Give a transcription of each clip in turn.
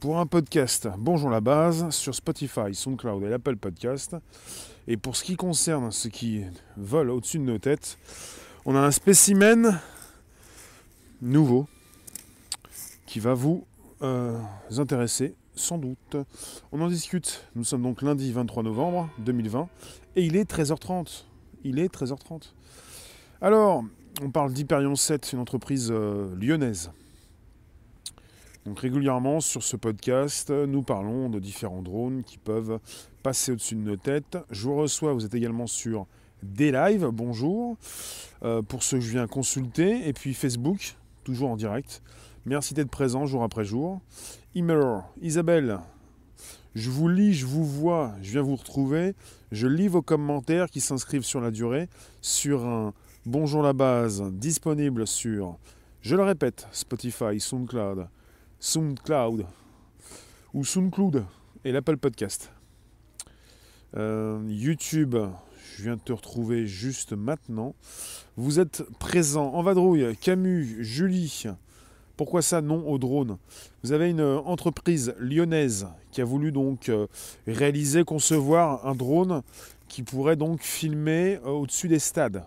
pour un podcast Bonjour la base sur Spotify, SoundCloud et l'Apple Podcast. Et pour ce qui concerne ce qui vole au-dessus de nos têtes, on a un spécimen nouveau qui va vous euh, intéresser sans doute. On en discute. Nous sommes donc lundi 23 novembre 2020 et il est 13h30. Il est 13h30. Alors, on parle d'Hyperion 7, une entreprise euh, lyonnaise. Donc régulièrement sur ce podcast, nous parlons de différents drones qui peuvent passer au-dessus de nos têtes. Je vous reçois, vous êtes également sur des lives, bonjour, euh, pour ceux que je viens consulter, et puis Facebook, toujours en direct. Merci d'être présent jour après jour. Email, Isabelle, je vous lis, je vous vois, je viens vous retrouver. Je lis vos commentaires qui s'inscrivent sur la durée sur un Bonjour la base disponible sur, je le répète, Spotify, SoundCloud, SoundCloud ou SoundCloud et l'Apple Podcast. Euh, YouTube, je viens de te retrouver juste maintenant. Vous êtes présent en vadrouille, Camus, Julie. Pourquoi ça non au drone? Vous avez une entreprise lyonnaise qui a voulu donc euh, réaliser, concevoir un drone qui pourrait donc filmer euh, au-dessus des stades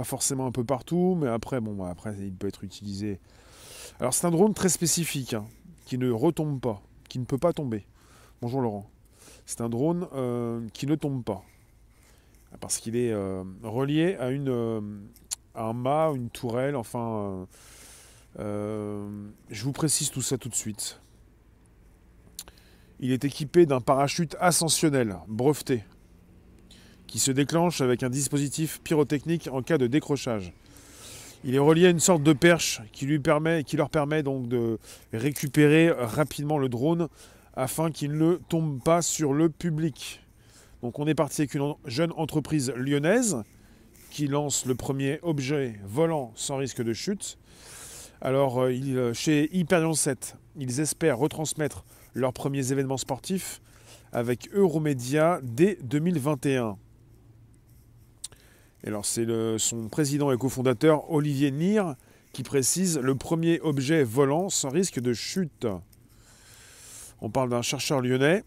pas forcément un peu partout, mais après, bon, bah, après, il peut être utilisé. Alors, c'est un drone très spécifique, hein, qui ne retombe pas, qui ne peut pas tomber. Bonjour Laurent. C'est un drone euh, qui ne tombe pas, parce qu'il est euh, relié à, euh, un mât, une tourelle, enfin. je vous précise tout ça tout de suite. Il est équipé d'un parachute ascensionnel, breveté qui se déclenche avec un dispositif pyrotechnique en cas de décrochage. Il est relié à une sorte de perche qui, leur permet donc de récupérer rapidement le drone afin qu'il ne tombe pas sur le public. Donc on est parti avec une jeune entreprise lyonnaise qui lance le premier objet volant sans risque de chute. Alors euh, chez Hyperion 7, ils espèrent retransmettre leurs premiers événements sportifs avec Euromédia dès 2021. Alors c'est son président et cofondateur Olivier Nir qui précise le premier objet volant sans risque de chute. On parle d'un chercheur lyonnais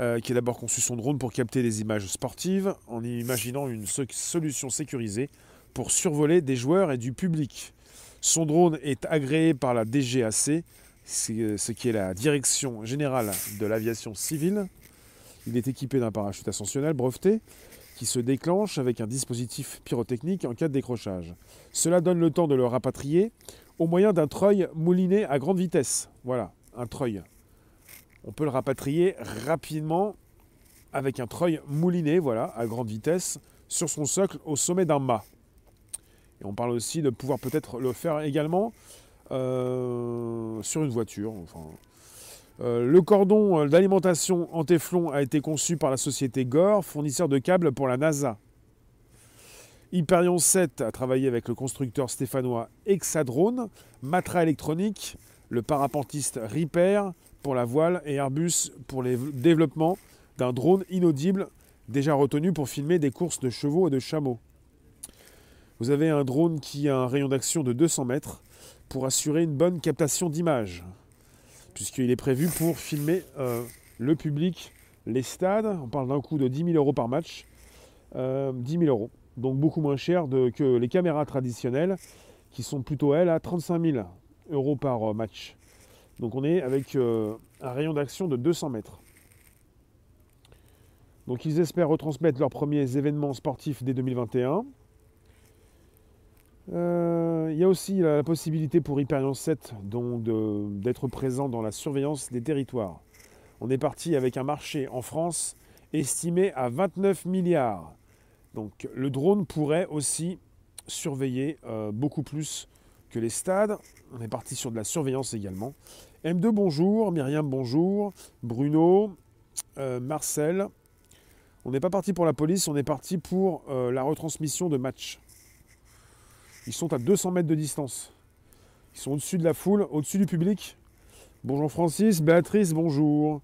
euh, qui a d'abord conçu son drone pour capter des images sportives en imaginant une solution sécurisée pour survoler des joueurs et du public. Son drone est agréé par la DGAC, ce qui est la Direction générale de l'aviation civile. Il est équipé d'un parachute ascensionnel breveté se déclenche avec un dispositif pyrotechnique en cas de décrochage. Cela donne le temps de le rapatrier au moyen d'un treuil mouliné à grande vitesse. Voilà, un treuil. On peut le rapatrier rapidement avec un treuil mouliné, voilà, à grande vitesse, sur son socle au sommet d'un mât. Et on parle aussi de pouvoir peut-être le faire également euh, sur une voiture. Euh, le cordon euh, d'alimentation en téflon a été conçu par la société Gore, fournisseur de câbles pour la NASA. Hyperion 7 a travaillé avec le constructeur stéphanois Hexadrone, Matra Électronique, le parapentiste Repair pour la voile et Airbus pour le développement d'un drone inaudible déjà retenu pour filmer des courses de chevaux et de chameaux. Vous avez un drone qui a un rayon d'action de 200 mètres pour assurer une bonne captation d'image puisqu'il est prévu pour filmer euh, le public, les stades. On parle d'un coût de 10 000 euros par match. 10 euh, 000 euros. Donc beaucoup moins cher que les caméras traditionnelles, qui sont plutôt, elles, à 35 000 euros par euh, match. Donc on est avec un rayon d'action de 200 mètres. Donc ils espèrent retransmettre leurs premiers événements sportifs dès 2021. Euh, il y a aussi la, possibilité pour Hyperion 7 d'être présent dans la surveillance des territoires. On est parti avec un marché en France estimé à 29 milliards. Donc le drone pourrait aussi surveiller euh, beaucoup plus que les stades. On est parti sur de la surveillance également. M2 bonjour, Myriam bonjour, Bruno, euh, Marcel. On n'est pas parti pour la police, on est parti pour la retransmission de matchs. Ils sont à 200 mètres de distance. Ils sont au-dessus de la foule, au-dessus du public. Bonjour Francis, Béatrice, bonjour.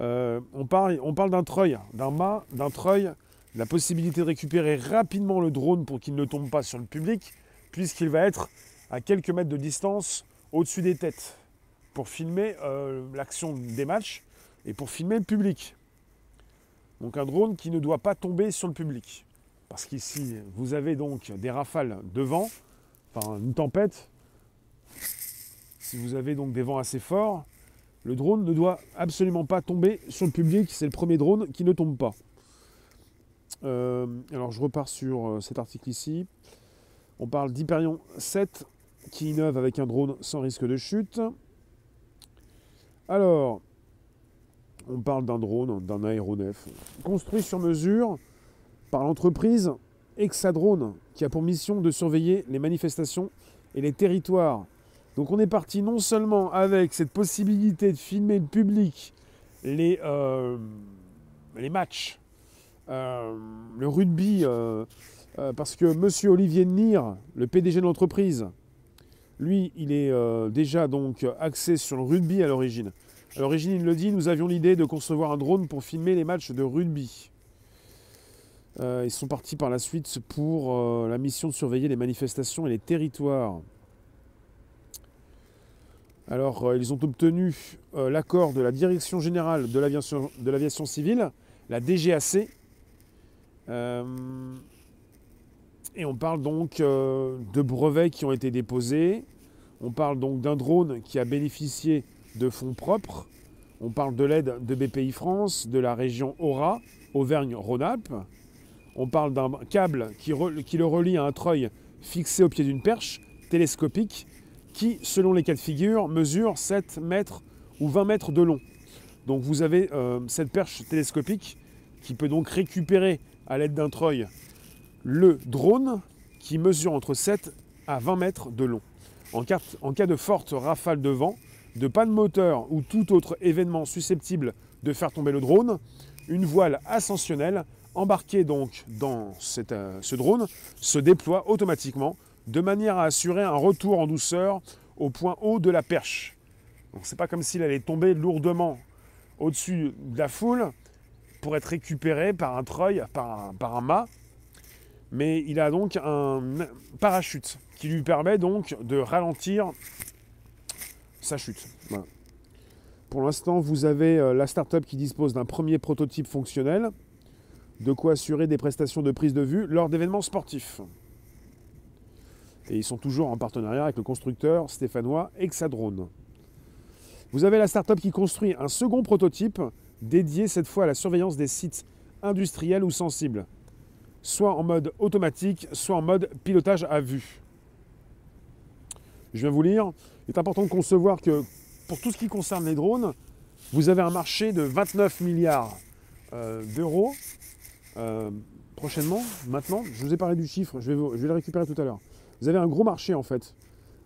Euh, on parle, d'un treuil, d'un mât, d'un treuil, la possibilité de récupérer rapidement le drone pour qu'il ne tombe pas sur le public, puisqu'il va être à quelques mètres de distance au-dessus des têtes. pour filmer euh, l'action des matchs et pour filmer le public. Donc un drone qui ne doit pas tomber sur le public. Parce qu'ici, vous avez donc des rafales de vent, enfin une tempête. Si vous avez donc des vents assez forts, le drone ne doit absolument pas tomber sur le public. C'est le premier drone qui ne tombe pas. Euh, alors je repars sur euh, cet article ici. On parle d'Hyperion 7 qui innove avec un drone sans risque de chute. Alors, on parle d'un drone, d'un aéronef, construit sur mesure par l'entreprise Hexadrone, qui a pour mission de surveiller les manifestations et les territoires. Donc on est parti non seulement avec cette possibilité de filmer le public, les, euh, matchs, euh, le rugby, euh, parce que M. Olivier Nir, le PDG de l'entreprise, lui, il est déjà donc axé sur le rugby à l'origine. À l'origine, il le dit, nous avions l'idée de concevoir un drone pour filmer les matchs de rugby. Euh, ils sont partis par la suite pour euh, la mission de surveiller les manifestations et les territoires. Alors, euh, ils ont obtenu l'accord de la Direction générale de l'aviation civile, la DGAC. et on parle donc de brevets qui ont été déposés. On parle donc d'un drone qui a bénéficié de fonds propres. On parle de l'aide de BPI France, de la région Aura, Auvergne-Rhône-Alpes. On parle d'un câble qui, le relie à un treuil fixé au pied d'une perche télescopique qui, selon les cas de figure, mesure 7 mètres ou 20 mètres de long. Donc vous avez euh, cette perche télescopique qui peut donc récupérer à l'aide d'un treuil le drone qui mesure entre 7 à 20 mètres de long. En en cas de forte rafale de vent, de panne moteur ou tout autre événement susceptible de faire tomber le drone, une voile ascensionnelle embarquée donc dans euh, ce drone se déploie automatiquement de manière à assurer un retour en douceur au point haut de la perche. Donc c'est pas comme s'il allait tomber lourdement au-dessus de la foule pour être récupéré par un treuil, par par un mât, mais il a donc un parachute qui lui permet donc de ralentir sa chute. Pour l'instant, vous avez euh, la startup qui dispose d'un premier prototype fonctionnel, de quoi assurer des prestations de prise de vue lors d'événements sportifs. Et ils sont toujours en partenariat avec le constructeur stéphanois Hexadrone. Vous avez la startup qui construit un second prototype dédié cette fois à la surveillance des sites industriels ou sensibles, soit en mode automatique, soit en mode pilotage à vue. Je viens vous lire. Il est important de concevoir que pour tout ce qui concerne les drones, vous avez un marché de 29 milliards euh, d'euros euh, prochainement, maintenant. Je vous ai parlé du chiffre, je vais, vais le récupérer tout à l'heure. Vous avez un gros marché en fait,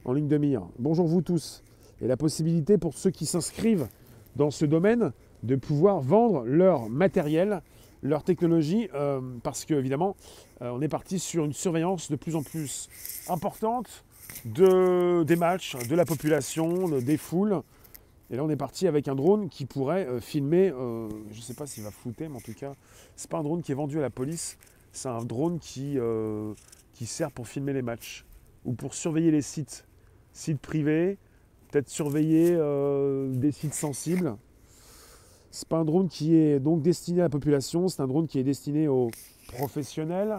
en ligne de mire. Bonjour vous tous. Et la possibilité pour ceux qui s'inscrivent dans ce domaine de pouvoir vendre leur matériel, leur technologie, euh, parce qu'évidemment, on est parti sur une surveillance de plus en plus importante de, des matchs, de la population, des foules. Et là, on est parti avec un drone qui pourrait euh, filmer, euh, je ne sais pas s'il va flouter, mais en tout cas, c'est pas un drone qui est vendu à la police, c'est un drone qui, euh, qui sert pour filmer les matchs ou pour surveiller les sites, sites privés, peut-être surveiller des sites sensibles. C'est pas un drone qui est donc destiné à la population, c'est un drone qui est destiné aux professionnels,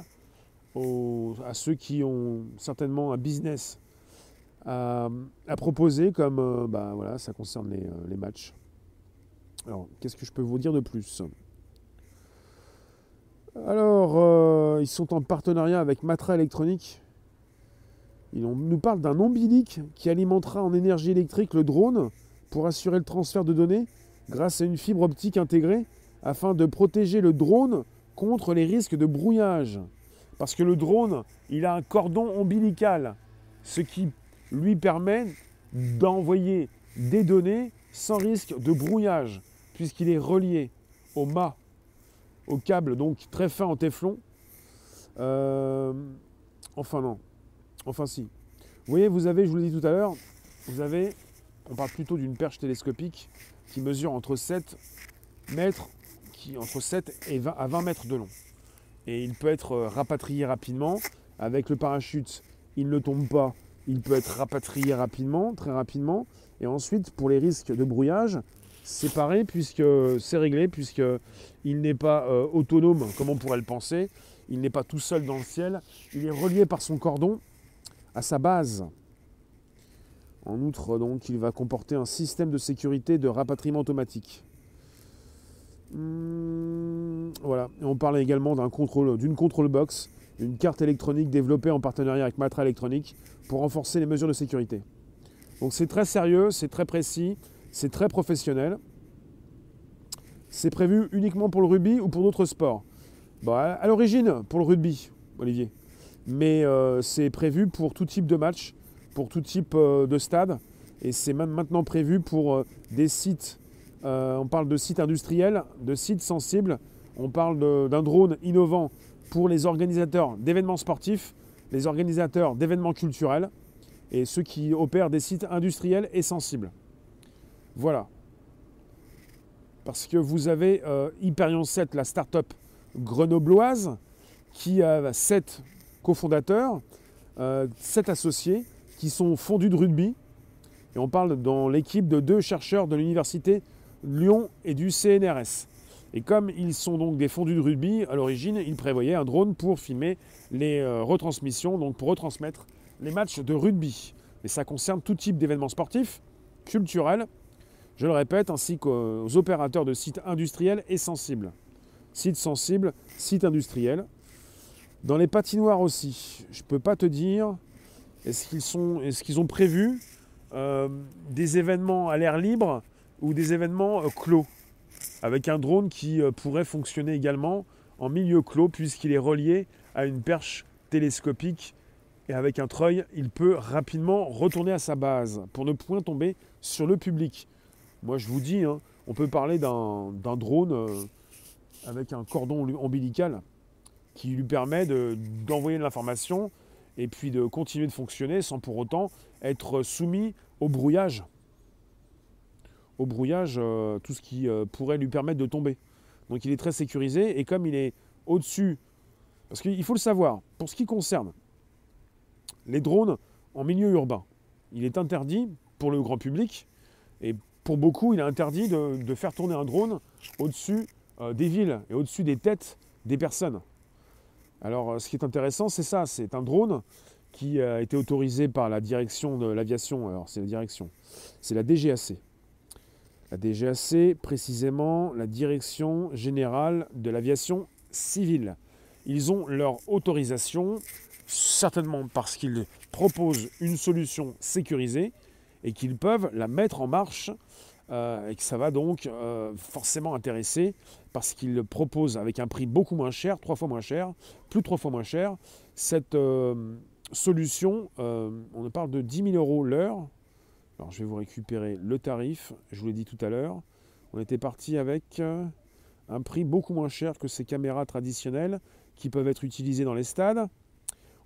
à ceux qui ont certainement un business à, proposer, comme euh, bah, voilà, ça concerne les, euh, matchs. Alors, qu'est-ce que je peux vous dire de plus? Alors, euh, ils sont en partenariat avec Matra Électronique. Ils nous parlent d'un ombilic qui alimentera en énergie électrique le drone pour assurer le transfert de données grâce à une fibre optique intégrée afin de protéger le drone contre les risques de brouillage. Parce que le drone, il a un cordon ombilical, ce qui lui permet d'envoyer des données sans risque de brouillage, puisqu'il est relié au mât, au câble donc très fin en téflon. Euh, enfin non, enfin si. Vous voyez, vous avez, je vous l'ai dit tout à l'heure, vous avez, on parle plutôt d'une perche télescopique qui mesure entre 7 mètres, qui, entre 7 et 20 à 20 mètres de long et il peut être euh, rapatrié rapidement. Avec le parachute, il ne tombe pas, il peut être rapatrié rapidement, très rapidement. Et ensuite, pour les risques de brouillage, c'est pareil puisque c'est réglé, puisqu'il n'est pas euh, autonome comme on pourrait le penser. Il n'est pas tout seul dans le ciel. Il est relié par son cordon à sa base. En outre, donc, il va comporter un système de sécurité de rapatriement automatique. Hmm, voilà. on parle également d'un contrôle, d'une control box, une carte électronique développée en partenariat avec Matra Electronic pour renforcer les mesures de sécurité. Donc c'est très sérieux, c'est très précis, c'est très professionnel. C'est prévu uniquement pour le rugby ou pour d'autres sports? À l'origine, pour le rugby, Olivier. Mais euh, c'est prévu pour tout type de match, pour tout type euh, de stade. Et c'est maintenant prévu pour euh, des sites. on parle de sites industriels, de sites sensibles. On parle d'un drone innovant pour les organisateurs d'événements sportifs, les organisateurs d'événements culturels et ceux qui opèrent des sites industriels et sensibles. Voilà. Parce que vous avez euh, Hyperion 7, la start-up grenobloise, qui a 7 cofondateurs, euh, 7 associés, qui sont fondus de rugby. Et on parle dans l'équipe de deux chercheurs de l'université Lyon et du CNRS. Et comme ils sont donc des fondus de rugby, à l'origine, ils prévoyaient un drone pour filmer les euh, retransmissions, donc pour retransmettre les matchs de rugby. Et ça concerne tout type d'événements sportifs, culturels, je le répète, ainsi qu'aux opérateurs de sites industriels et sensibles. Sites sensibles, sites industriels. Dans les patinoires aussi, je ne peux pas te dire, est-ce qu'ils est qu'ils ont prévu euh, des événements à l'air libre ou des événements euh, clos? Avec un drone qui euh, pourrait fonctionner également en milieu clos puisqu'il est relié à une perche télescopique et avec un treuil, il peut rapidement retourner à sa base pour ne point tomber sur le public. Moi je vous dis, hein, on peut parler d'un drone euh, avec un cordon ombilical qui lui permet d'envoyer de, l'information et puis de continuer de fonctionner sans pour autant être soumis au brouillage au brouillage euh, tout ce qui euh, pourrait lui permettre de tomber. Donc il est très sécurisé et comme il est au-dessus, parce qu'il faut le savoir, pour ce qui concerne les drones en milieu urbain, il est interdit pour le grand public et pour beaucoup il est interdit de, faire tourner un drone au-dessus euh, des villes et au-dessus des têtes des personnes. Alors ce qui est intéressant c'est ça, c'est un drone qui a été autorisé par la direction de l'aviation, alors c'est la direction, c'est la DGAC, la DGAC, précisément la Direction générale de l'aviation civile. Ils ont leur autorisation, certainement parce qu'ils proposent une solution sécurisée et qu'ils peuvent la mettre en marche euh, et que ça va donc euh, forcément intéresser parce qu'ils proposent avec un prix beaucoup moins cher, trois fois moins cher, plus de trois fois moins cher, cette euh, solution, on parle de 10 000 euros l'heure, alors je vais vous récupérer le tarif, je vous l'ai dit tout à l'heure. On était parti avec euh, un prix beaucoup moins cher que ces caméras traditionnelles qui peuvent être utilisées dans les stades.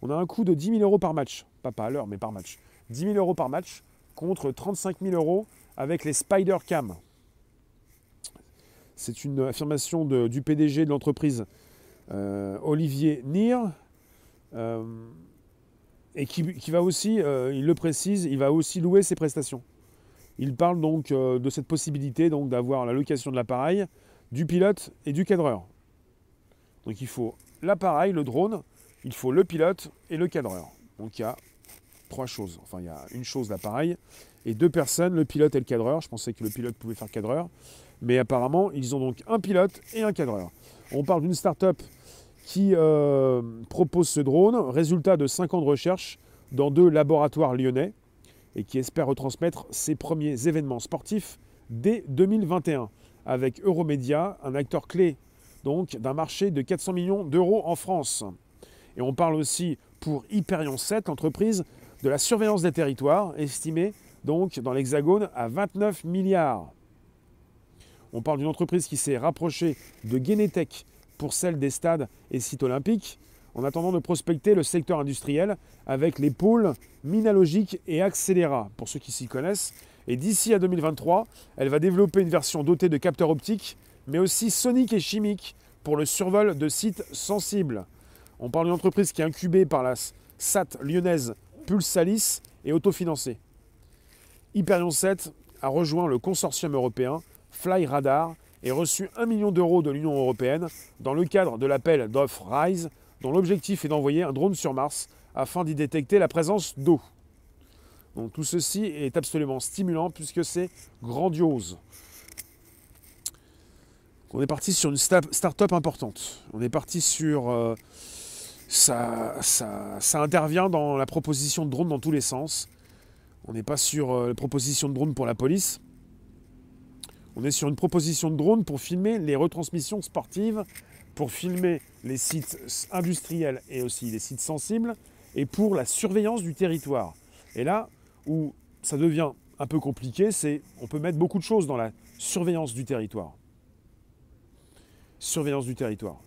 On a un coût de 10 000 euros par match, pas, pas à l'heure, mais par match. 10 000 euros par match contre 35 000 euros avec les Spider Cam. C'est une affirmation du PDG de l'entreprise euh, Olivier Nir. Euh, et qui, va aussi, euh, il le précise, il va aussi louer ses prestations. Il parle donc euh, de cette possibilité donc d'avoir la location de l'appareil, du pilote et du cadreur. Donc il faut l'appareil, le drone, il faut le pilote et le cadreur. Donc il y a trois choses. Enfin, il y a une chose l'appareil et deux personnes, le pilote et le cadreur. Je pensais que le pilote pouvait faire cadreur, mais apparemment ils ont donc un pilote et un cadreur. On parle d'une start-up qui euh, propose ce drone, résultat de 5 ans de recherche dans deux laboratoires lyonnais, et qui espère retransmettre ses premiers événements sportifs dès 2021, avec Euromédia, un acteur clé donc d'un marché de 400 millions d'euros en France. Et on parle aussi pour Hyperion 7, l'entreprise de la surveillance des territoires, estimée donc dans l'Hexagone à 29 milliards. On parle d'une entreprise qui s'est rapprochée de Genetech pour celle des stades et sites olympiques, en attendant de prospecter le secteur industriel avec les pôles Minalogique et Accélera, pour ceux qui s'y connaissent. Et d'ici à 2023, elle va développer une version dotée de capteurs optiques, mais aussi soniques et chimiques pour le survol de sites sensibles. On parle d'une entreprise qui est incubée par la SAT lyonnaise Pulsalis et autofinancé. Hyperion 7 a rejoint le consortium européen Fly Radar et reçu 1 million d'euros de l'Union européenne dans le cadre de l'appel d'offres RISE, dont l'objectif est d'envoyer un drone sur Mars afin d'y détecter la présence d'eau. Donc tout ceci est absolument stimulant puisque c'est grandiose. On est parti sur une start-up importante. On est parti sur... Euh, ça, ça, intervient dans la proposition de drone dans tous les sens. On n'est pas sur euh, la proposition de drone pour la police. On est sur une proposition de drone pour filmer les retransmissions sportives, pour filmer les sites industriels et aussi les sites sensibles, et pour la surveillance du territoire. Et là où ça devient un peu compliqué, c'est on peut mettre beaucoup de choses dans la surveillance du territoire. Surveillance du territoire.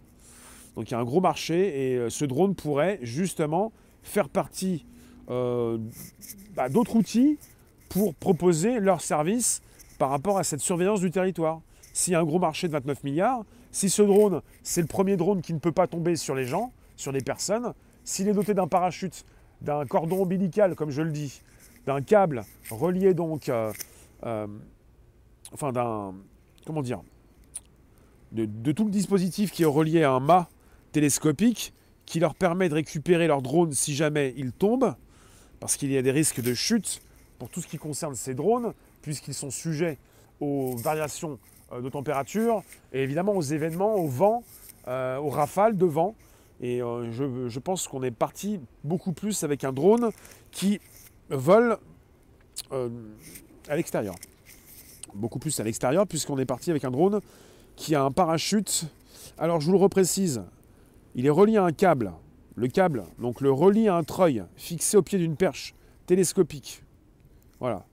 Donc il y a un gros marché et euh, ce drone pourrait justement faire partie euh, bah, d'autres outils pour proposer leurs services par rapport à cette surveillance du territoire. S'il y a un gros marché de 29 milliards, si ce drone, c'est le premier drone qui ne peut pas tomber sur les gens, sur les personnes, s'il est doté d'un parachute, d'un cordon ombilical, comme je le dis, d'un câble relié donc, euh, euh, enfin d'un, comment dire, de, tout le dispositif qui est relié à un mât télescopique qui leur permet de récupérer leur drone si jamais ils tombent, parce qu'il y a des risques de chute pour tout ce qui concerne ces drones, puisqu'ils sont sujets aux variations euh, de température et évidemment aux événements, au vent, euh, aux rafales de vent. Et euh, je, pense qu'on est parti beaucoup plus avec un drone qui vole à l'extérieur. Beaucoup plus à l'extérieur, puisqu'on est parti avec un drone qui a un parachute. Alors je vous le reprécise, il est relié à un câble. Le câble, donc le relie à un treuil fixé au pied d'une perche télescopique. Voilà.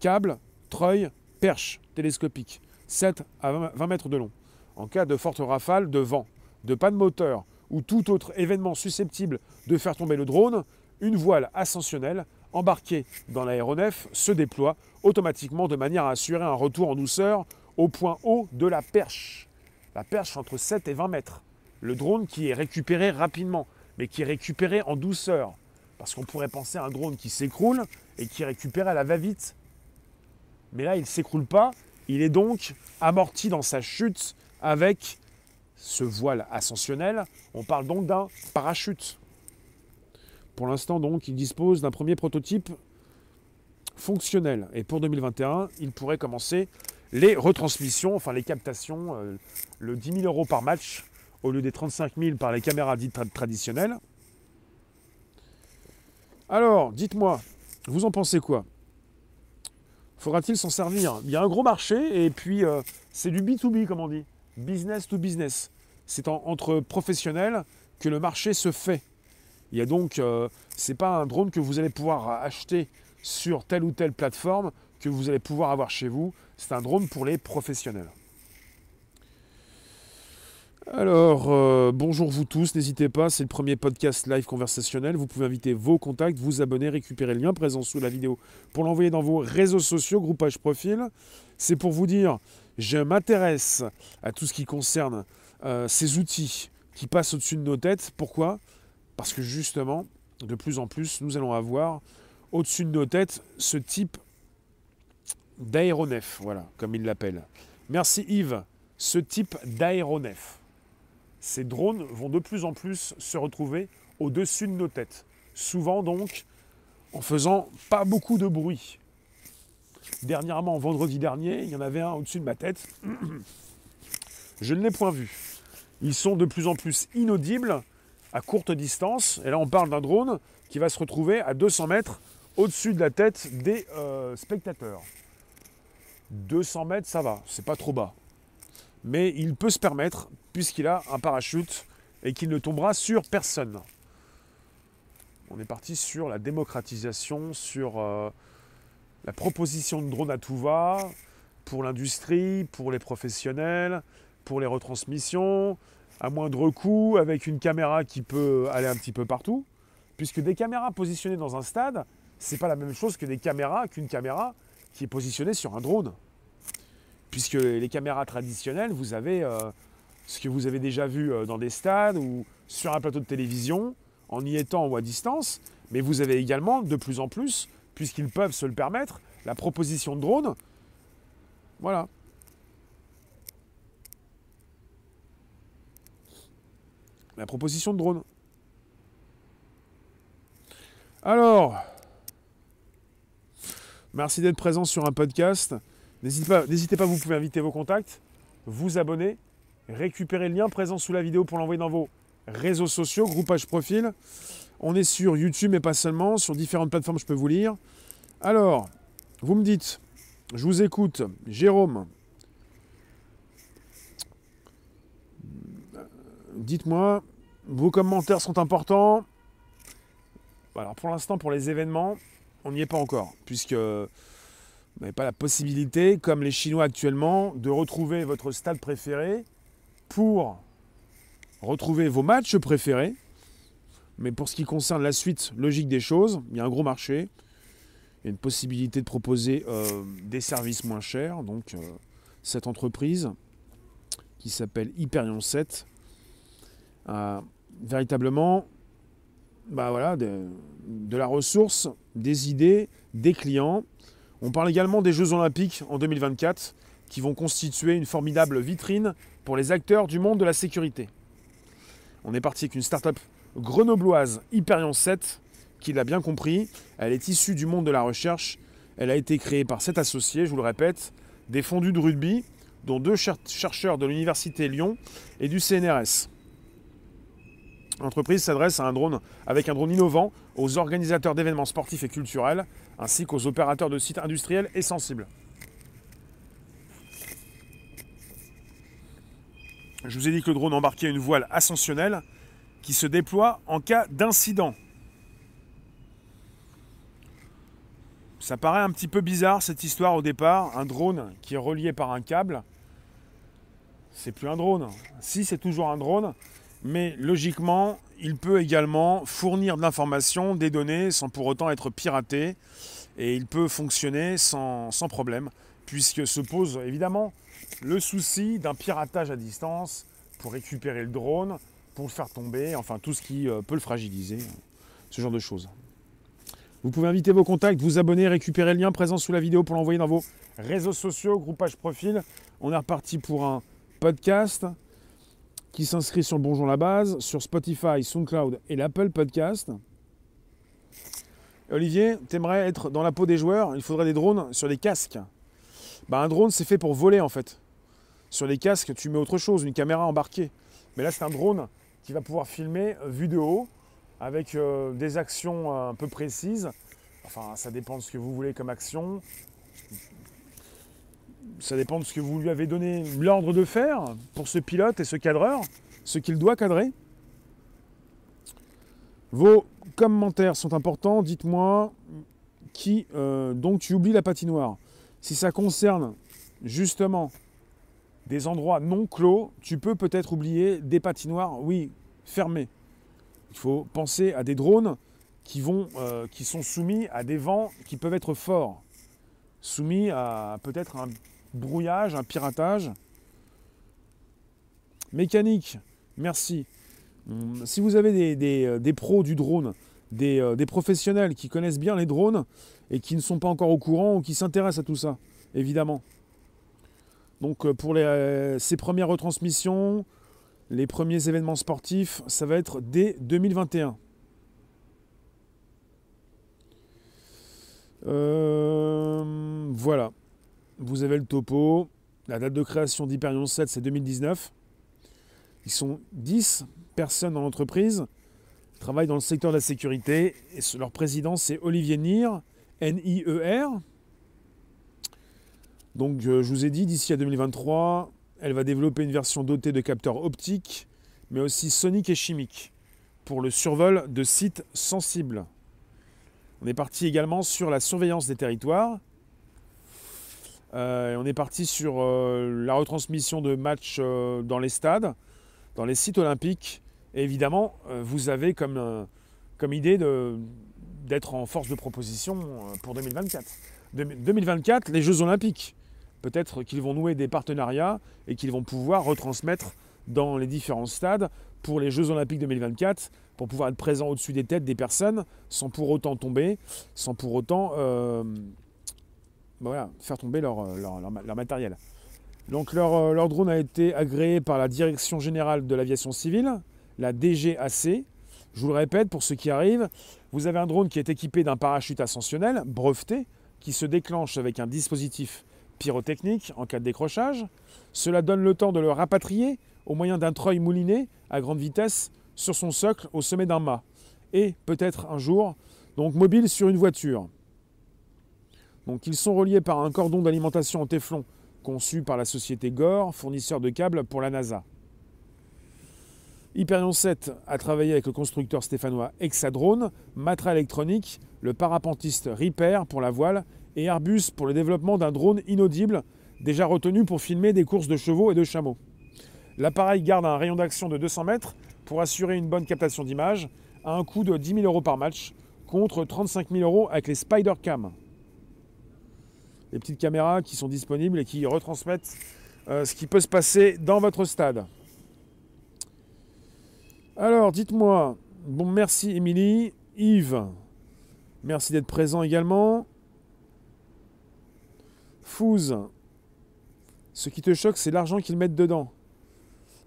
Câble, treuil, perche télescopique, 7 à 20 mètres de long. En cas de forte rafale de vent, de panne moteur ou tout autre événement susceptible de faire tomber le drone, une voile ascensionnelle embarquée dans l'aéronef se déploie automatiquement de manière à assurer un retour en douceur au point haut de la perche. La perche entre 7 et 20 mètres. Le drone qui est récupéré rapidement, mais qui est récupéré en douceur. Parce qu'on pourrait penser à un drone qui s'écroule et qui est récupéré à la va-vite mais là, il ne s'écroule pas. Il est donc amorti dans sa chute avec ce voile ascensionnel. On parle donc d'un parachute. Pour l'instant, donc, il dispose d'un premier prototype fonctionnel. Et pour 2021, il pourrait commencer les retransmissions, enfin les captations, euh, le 10 000 euros par match au lieu des 35 000 par les caméras dites traditionnelles. Alors, dites-moi, vous en pensez quoi? Faudra-t-il s'en servir? Il y a un gros marché et puis euh, c'est du B2B comme on dit. Business to business. C'est entre professionnels que le marché se fait. Il y a donc, euh, c'est pas un drone que vous allez pouvoir acheter sur telle ou telle plateforme que vous allez pouvoir avoir chez vous. C'est un drone pour les professionnels. Alors, euh, bonjour vous tous, n'hésitez pas, c'est le premier podcast live conversationnel. Vous pouvez inviter vos contacts, vous abonner, récupérer le lien présent sous la vidéo pour l'envoyer dans vos réseaux sociaux, groupage profil. C'est pour vous dire, je m'intéresse à tout ce qui concerne euh, ces outils qui passent au-dessus de nos têtes. Pourquoi? Parce que justement, de plus en plus, nous allons avoir au-dessus de nos têtes ce type d'aéronef, voilà, comme il l'appelle. Merci Yves, ce type d'aéronef ces drones vont de plus en plus se retrouver au-dessus de nos têtes. Souvent donc en faisant pas beaucoup de bruit. Dernièrement, vendredi dernier, il y en avait un au-dessus de ma tête. Je ne l'ai point vu. Ils sont de plus en plus inaudibles à courte distance. Et là, on parle d'un drone qui va se retrouver à 200 mètres au-dessus de la tête des euh, spectateurs. 200 mètres, ça va, c'est pas trop bas mais il peut se permettre, puisqu'il a un parachute et qu'il ne tombera sur personne. On est parti sur la démocratisation, sur euh, la proposition de drone à tout va, pour l'industrie, pour les professionnels, pour les retransmissions, à moindre coût, avec une caméra qui peut aller un petit peu partout, puisque des caméras positionnées dans un stade, c'est pas la même chose que des caméras, qu'une caméra qui est positionnée sur un drone. Puisque les caméras traditionnelles, vous avez euh, ce que vous avez déjà vu euh, dans des stades ou sur un plateau de télévision, en y étant ou à distance, Mais vous avez également, de plus en plus, puisqu'ils peuvent se le permettre, la proposition de drone. Voilà. La proposition de drone. Alors, merci d'être présent sur un podcast. N'hésitez pas, vous pouvez inviter vos contacts, vous abonner, récupérer le lien présent sous la vidéo pour l'envoyer dans vos réseaux sociaux, groupage profil. On est sur YouTube mais pas seulement, sur différentes plateformes, je peux vous lire. Alors, vous me dites, je vous écoute, Jérôme. Dites-moi, vos commentaires sont importants. Alors pour l'instant, pour les événements, on n'y est pas encore, puisque vous n'avez pas la possibilité, comme les Chinois actuellement, de retrouver votre stade préféré pour retrouver vos matchs préférés. Mais pour ce qui concerne la suite logique des choses, il y a un gros marché. Il y a une possibilité de proposer euh, des services moins chers. Donc euh, cette entreprise qui s'appelle Hyperion 7 a véritablement bah voilà, de, de, la ressource, des idées, des clients. On parle également des Jeux Olympiques en 2024 qui vont constituer une formidable vitrine pour les acteurs du monde de la sécurité. On est parti avec une start-up grenobloise Hyperion 7 qui l'a bien compris. Elle est issue du monde de la recherche. Elle a été créée par sept associés, je vous le répète, des fondus de rugby, dont deux chercheurs de l'Université Lyon et du CNRS. L'entreprise s'adresse à un drone avec un drone innovant aux organisateurs d'événements sportifs et culturels, ainsi qu'aux opérateurs de sites industriels et sensibles. Je vous ai dit que le drone embarquait une voile ascensionnelle qui se déploie en cas d'incident. Ça paraît un petit peu bizarre cette histoire au départ, un drone qui est relié par un câble. C'est plus un drone. Si c'est toujours un drone, mais logiquement, il peut également fournir de l'information, des données, sans pour autant être piraté, et il peut fonctionner sans, problème, puisque se pose évidemment le souci d'un piratage à distance pour récupérer le drone, pour le faire tomber, enfin tout ce qui euh, peut le fragiliser, ce genre de choses. Vous pouvez inviter vos contacts, vous abonner, récupérer le lien présent sous la vidéo pour l'envoyer dans vos réseaux sociaux, groupage profil. On est reparti pour un podcast qui s'inscrit sur le Bonjour la base, sur Spotify, SoundCloud et l'Apple Podcast. Olivier, t'aimerais être dans la peau des joueurs, il faudrait des drones sur des casques. Bah, un drone, c'est fait pour voler en fait. Sur les casques, tu mets autre chose, une caméra embarquée. Mais là, c'est un drone qui va pouvoir filmer euh, vue de haut avec euh, des actions euh, un peu précises. Enfin, ça dépend de ce que vous voulez comme action. Ça dépend de ce que vous lui avez donné l'ordre de faire pour ce pilote et ce cadreur, ce qu'il doit cadrer. Vos commentaires sont importants. Dites-moi qui. donc, tu oublies la patinoire. Si ça concerne justement des endroits non clos, tu peux peut-être oublier des patinoires, oui, fermées. Il faut penser à des drones qui, vont, euh, qui sont soumis à des vents qui peuvent être forts, soumis à peut-être un brouillage, un piratage. Mécanique, merci. Hum, si vous avez des, euh, pros du drone, des, euh, des, professionnels qui connaissent bien les drones et qui ne sont pas encore au courant ou qui s'intéressent à tout ça, évidemment. Donc euh, pour ces premières retransmissions, les premiers événements sportifs, ça va être dès 2021. Euh, voilà. Vous avez le topo. La date de création d'Hyperion 7, c'est 2019. Ils sont 10 personnes dans l'entreprise. Travaillent dans le secteur de la sécurité. Et leur président, c'est Olivier Nier, N-I-E-R. Donc je vous ai dit, d'ici à 2023, elle va développer une version dotée de capteurs optiques, mais aussi soniques et chimiques, pour le survol de sites sensibles. On est parti également sur la surveillance des territoires. Euh, on est parti sur euh, la retransmission de matchs euh, dans les stades, dans les sites olympiques. Et évidemment, vous avez comme, comme idée d'être en force de proposition pour 2024. 2024, les Jeux olympiques peut-être qu'ils vont nouer des partenariats et qu'ils vont pouvoir retransmettre dans les différents stades pour les Jeux Olympiques 2024, pour pouvoir être présent au-dessus des têtes des personnes, sans pour autant tomber, sans pour autant euh, bah faire tomber leur, leur, matériel. Donc leur, leur, drone a été agréé par la Direction Générale de l'Aviation Civile, la DGAC. Je vous le répète, pour ceux qui arrivent, vous avez un drone qui est équipé d'un parachute ascensionnel, breveté, qui se déclenche avec un dispositif pyrotechnique en cas de décrochage. Cela donne le temps de le rapatrier au moyen d'un treuil mouliné à grande vitesse sur son socle au sommet d'un mât. Et peut-être un jour, donc mobile sur une voiture. Donc ils sont reliés par un cordon d'alimentation en téflon conçu par la société Gore, fournisseur de câbles pour la NASA. Hyperion 7 a travaillé avec le constructeur stéphanois Hexadrone, Matra Électronique, le parapentiste Repair pour la voile et Airbus pour le développement d'un drone inaudible déjà retenu pour filmer des courses de chevaux et de chameaux. L'appareil garde un rayon d'action de 200 mètres pour assurer une bonne captation d'image à un coût de 10 000 euros par match contre 35 000 euros avec les Spider Cam. Les petites caméras qui sont disponibles et qui retransmettent euh, ce qui peut se passer dans votre stade. Alors, dites-moi, bon, merci Émilie, Yves, merci d'être présent également. Fouze, ce qui te choque, c'est l'argent qu'ils mettent dedans.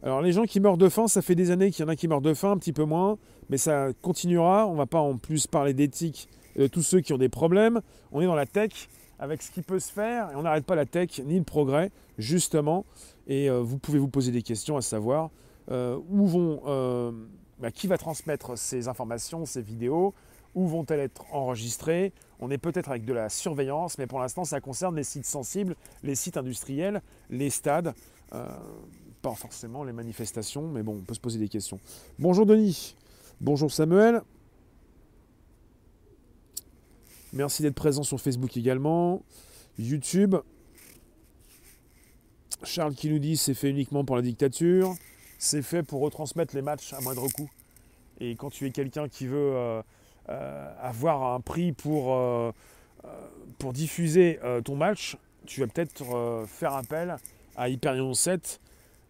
Alors, les gens qui meurent de faim, ça fait des années qu'il y en a qui meurent de faim, un petit peu moins, mais ça continuera. On ne va pas en plus parler d'éthique de tous ceux qui ont des problèmes. On est dans la tech avec ce qui peut se faire et on n'arrête pas la tech ni le progrès, justement. Et euh, vous pouvez vous poser des questions à savoir euh, où vont, euh, bah, qui va transmettre ces informations, ces vidéos, où vont-elles être enregistrées? On est peut-être avec de la surveillance, mais pour l'instant, ça concerne les sites sensibles, les sites industriels, les stades, pas forcément les manifestations, mais bon, on peut se poser des questions. Bonjour Denis, bonjour Samuel. Merci d'être présent sur Facebook également. YouTube. Charles qui nous dit c'est fait uniquement pour la dictature c'est fait pour retransmettre les matchs à moindre coût. Et quand tu es quelqu'un qui veut euh, euh, avoir un prix pour, euh, pour diffuser ton match, tu vas peut-être faire appel à Hyperion 7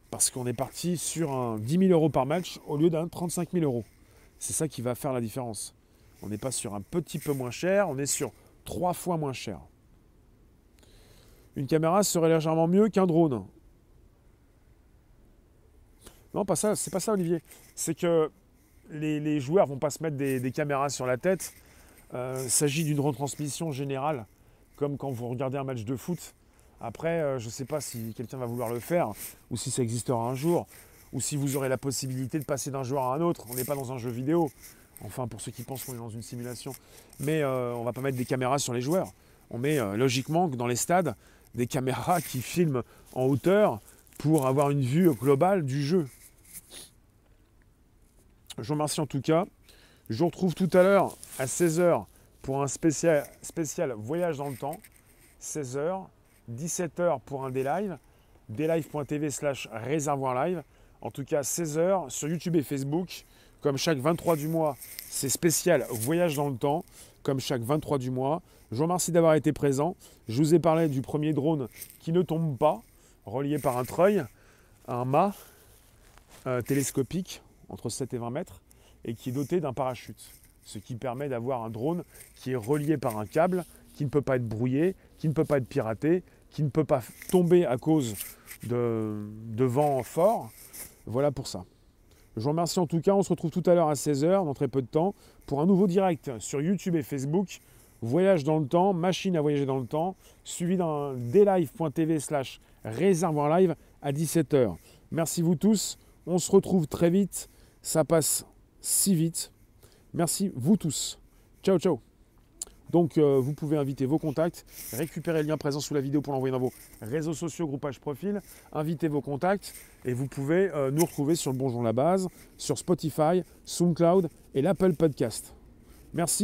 parce qu'on est parti sur un 10 000 euros par match au lieu d'un 35 000 euros. C'est ça qui va faire la différence. On n'est pas sur un petit peu moins cher, on est sur trois fois moins cher. Une caméra serait légèrement mieux qu'un drone. Non, pas ça, c'est pas ça, Olivier. C'est que les, les, joueurs vont pas se mettre des, caméras sur la tête. Euh, il s'agit d'une retransmission générale, comme quand vous regardez un match de foot. Après, euh, je ne sais pas si quelqu'un va vouloir le faire, ou si ça existera un jour, ou si vous aurez la possibilité de passer d'un joueur à un autre. On n'est pas dans un jeu vidéo. Enfin, pour ceux qui pensent qu'on est dans une simulation. Mais euh, on va pas mettre des caméras sur les joueurs. On met logiquement dans les stades des caméras qui filment en hauteur pour avoir une vue globale du jeu. Je vous remercie en tout cas. Je vous retrouve tout à l'heure à 16h pour un spécial, voyage dans le temps. 16h, 17h pour un D-Live, dlive.tv slash réservoir live. En tout cas, 16h sur YouTube et Facebook. Comme chaque 23 du mois, c'est spécial voyage dans le temps. Comme chaque 23 du mois. Je vous remercie d'avoir été présent. Je vous ai parlé du premier drone qui ne tombe pas, relié par un treuil, un mât euh, télescopique entre 7 et 20 mètres et qui est doté d'un parachute. Ce qui permet d'avoir un drone qui est relié par un câble, qui ne peut pas être brouillé, qui ne peut pas être piraté, qui ne peut pas tomber à cause de, vent fort. Voilà pour ça. Je vous remercie en tout cas. On se retrouve tout à l'heure à 16h, dans très peu de temps, pour un nouveau direct sur YouTube et Facebook. Voyage dans le temps, machine à voyager dans le temps, suivi d'un dlive.tv slash réservoir live à 17h. Merci vous tous. On se retrouve très vite ça passe si vite. Merci vous tous. Ciao, ciao. Donc euh, vous pouvez inviter vos contacts, récupérer le lien présent sous la vidéo pour l'envoyer dans vos réseaux sociaux, groupage profil, inviter vos contacts et vous pouvez euh, nous retrouver sur le Bonjour la base, sur Spotify, SoundCloud et l'Apple Podcast. Merci.